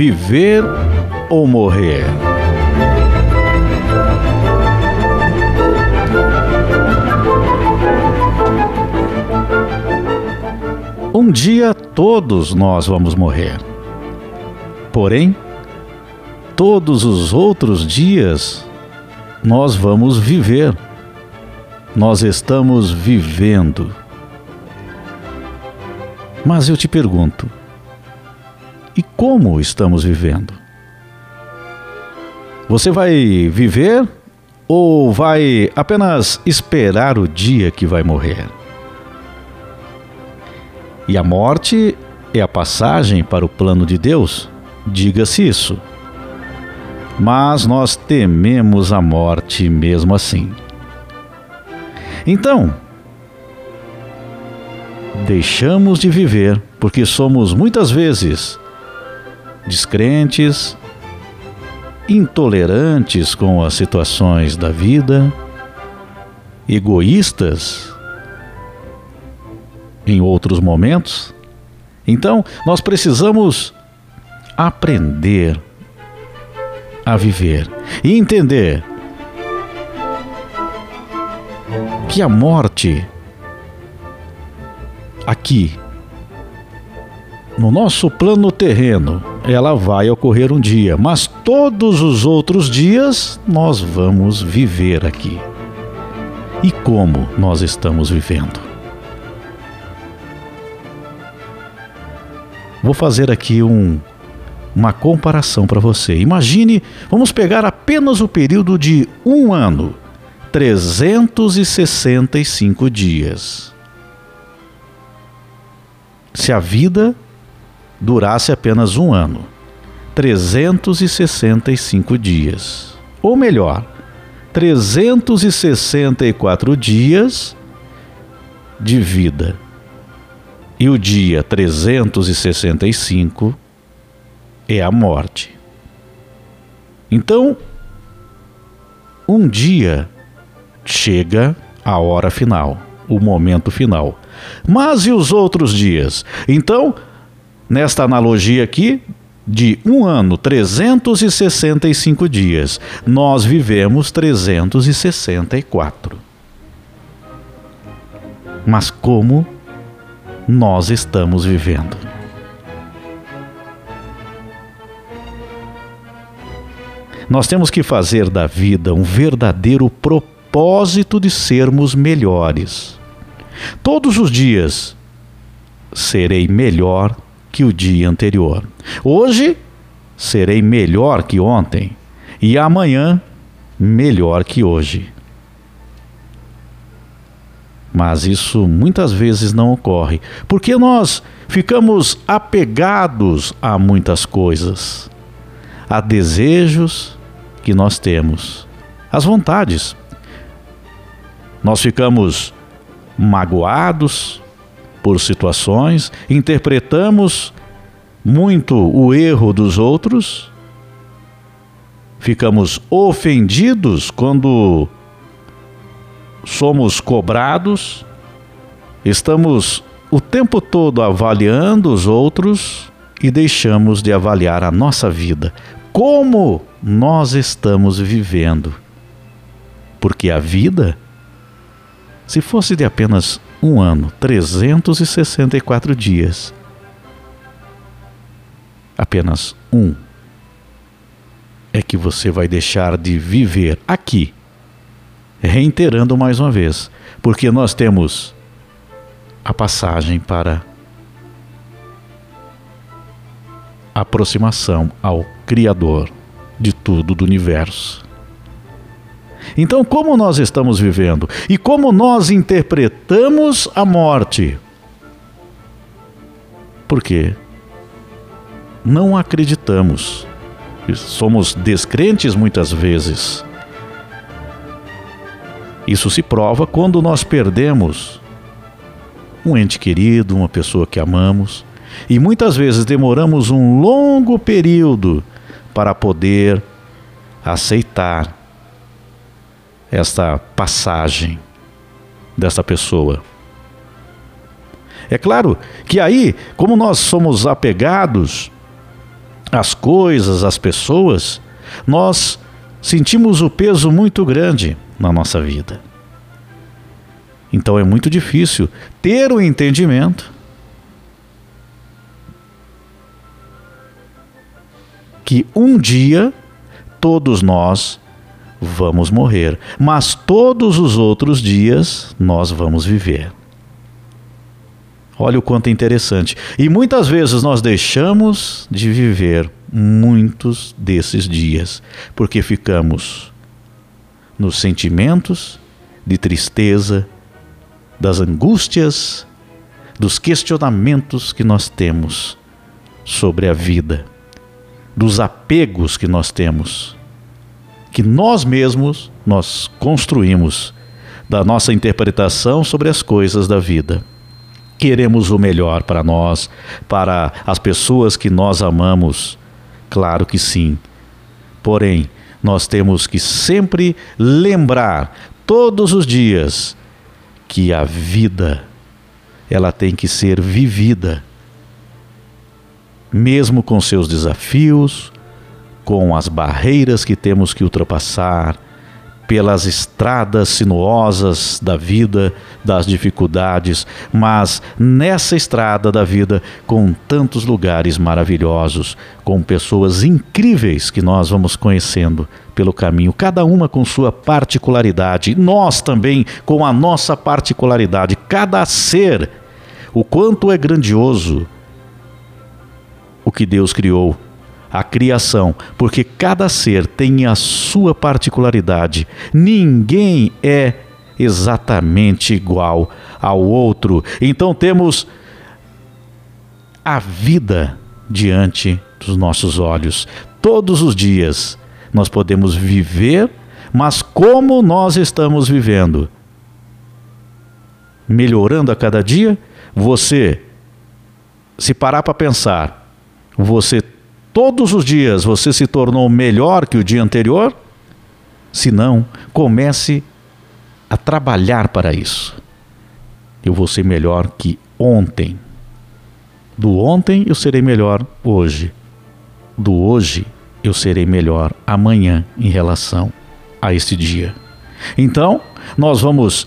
Viver ou morrer? Um dia todos nós vamos morrer. Porém, todos os outros dias nós vamos viver. Nós estamos vivendo. Mas eu te pergunto: e como estamos vivendo? Você vai viver ou vai apenas esperar o dia que vai morrer? E a morte é a passagem para o plano de Deus, diga-se isso. Mas nós tememos a morte mesmo assim. Então, deixamos de viver porque somos muitas vezes descrentes, intolerantes com as situações da vida, egoístas em outros momentos. Então, nós precisamos aprender a viver e entender que a morte aqui no nosso plano terreno, ela vai ocorrer um dia, mas todos os outros dias nós vamos viver aqui. E como nós estamos vivendo? Vou fazer aqui um, uma comparação para você. Imagine, vamos pegar apenas o período de um ano, 365 dias. Se a vida durasse apenas um ano, 365 dias. Ou melhor, 364 dias de vida. E o dia 365 é a morte. Então, um dia chega a hora final, o momento final. Mas e os outros dias? Então, nesta analogia aqui, de um ano, 365 dias, nós vivemos 364. Mas como nós estamos vivendo? Nós temos que fazer da vida um verdadeiro propósito de sermos melhores. Todos os dias serei melhor que o dia anterior. Hoje serei melhor que ontem e amanhã melhor que hoje. Mas isso muitas vezes não ocorre, porque nós ficamos apegados a muitas coisas, a desejos que nós temos, as vontades. Nós ficamos magoados, por situações, interpretamos muito o erro dos outros, ficamos ofendidos quando somos cobrados, estamos o tempo todo avaliando os outros e deixamos de avaliar a nossa vida, como nós estamos vivendo. Porque a vida, se fosse de apenas um ano, 364 dias. Apenas um é que você vai deixar de viver aqui. Reiterando mais uma vez, porque nós temos a passagem para aproximação ao Criador de tudo do universo. Então, como nós estamos vivendo e como nós interpretamos a morte? Porque não acreditamos. Somos descrentes muitas vezes. Isso se prova quando nós perdemos um ente querido, uma pessoa que amamos, e muitas vezes demoramos um longo período para poder aceitar esta passagem dessa pessoa. É claro que aí, como nós somos apegados as coisas, as pessoas, nós sentimos o peso muito grande na nossa vida. Então é muito difícil ter o entendimento que um dia todos nós vamos morrer, mas todos os outros dias nós vamos viver. Olha o quanto é interessante. E muitas vezes nós deixamos de viver muitos desses dias, porque ficamos nos sentimentos de tristeza, das angústias, dos questionamentos que nós temos sobre a vida, dos apegos que nós temos, que nós mesmos nós construímos da nossa interpretação sobre as coisas da vida. Queremos o melhor para nós, para as pessoas que nós amamos, Claro que sim. Porém, nós temos que sempre lembrar, todos os dias, que a vida ela tem que ser vivida, mesmo com seus desafios, com as barreiras que temos que ultrapassar, pelas estradas sinuosas da vida, das dificuldades, mas nessa estrada da vida, com tantos lugares maravilhosos, com pessoas incríveis que nós vamos conhecendo pelo caminho, cada uma com sua particularidade, nós também com a nossa particularidade, cada ser, o quanto é grandioso o que Deus criou a criação, porque cada ser tem a sua particularidade. Ninguém é exatamente igual ao outro. Então temos a vida diante dos nossos olhos. Todos os dias nós podemos viver, mas como nós estamos vivendo? Melhorando a cada dia? Você, se parar para pensar, você todos os dias você se tornou melhor que o dia anterior? Se não, comece a trabalhar para isso. Eu vou ser melhor que ontem. Do ontem eu serei melhor hoje. Do hoje eu serei melhor amanhã em relação a este dia. Então, nós vamos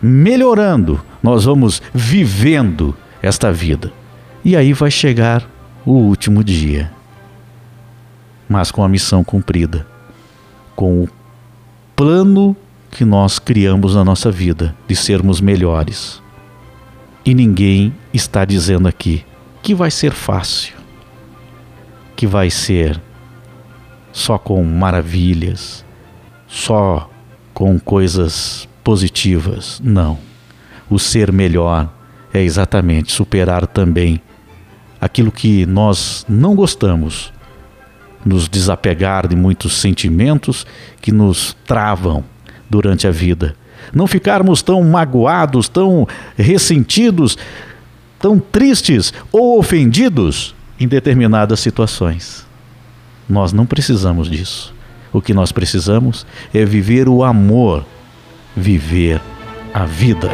melhorando, nós vamos vivendo esta vida. E aí vai chegar o último dia, mas com a missão cumprida, com o plano que nós criamos na nossa vida de sermos melhores. E ninguém está dizendo aqui que vai ser fácil, que vai ser só com maravilhas, só com coisas positivas. Não. O ser melhor é exatamente superar também aquilo que nós não gostamos, nos desapegar de muitos sentimentos que nos travam durante a vida. Não ficarmos tão magoados, tão ressentidos, tão tristes ou ofendidos em determinadas situações. Nós não precisamos disso. O que nós precisamos é viver o amor, viver a vida.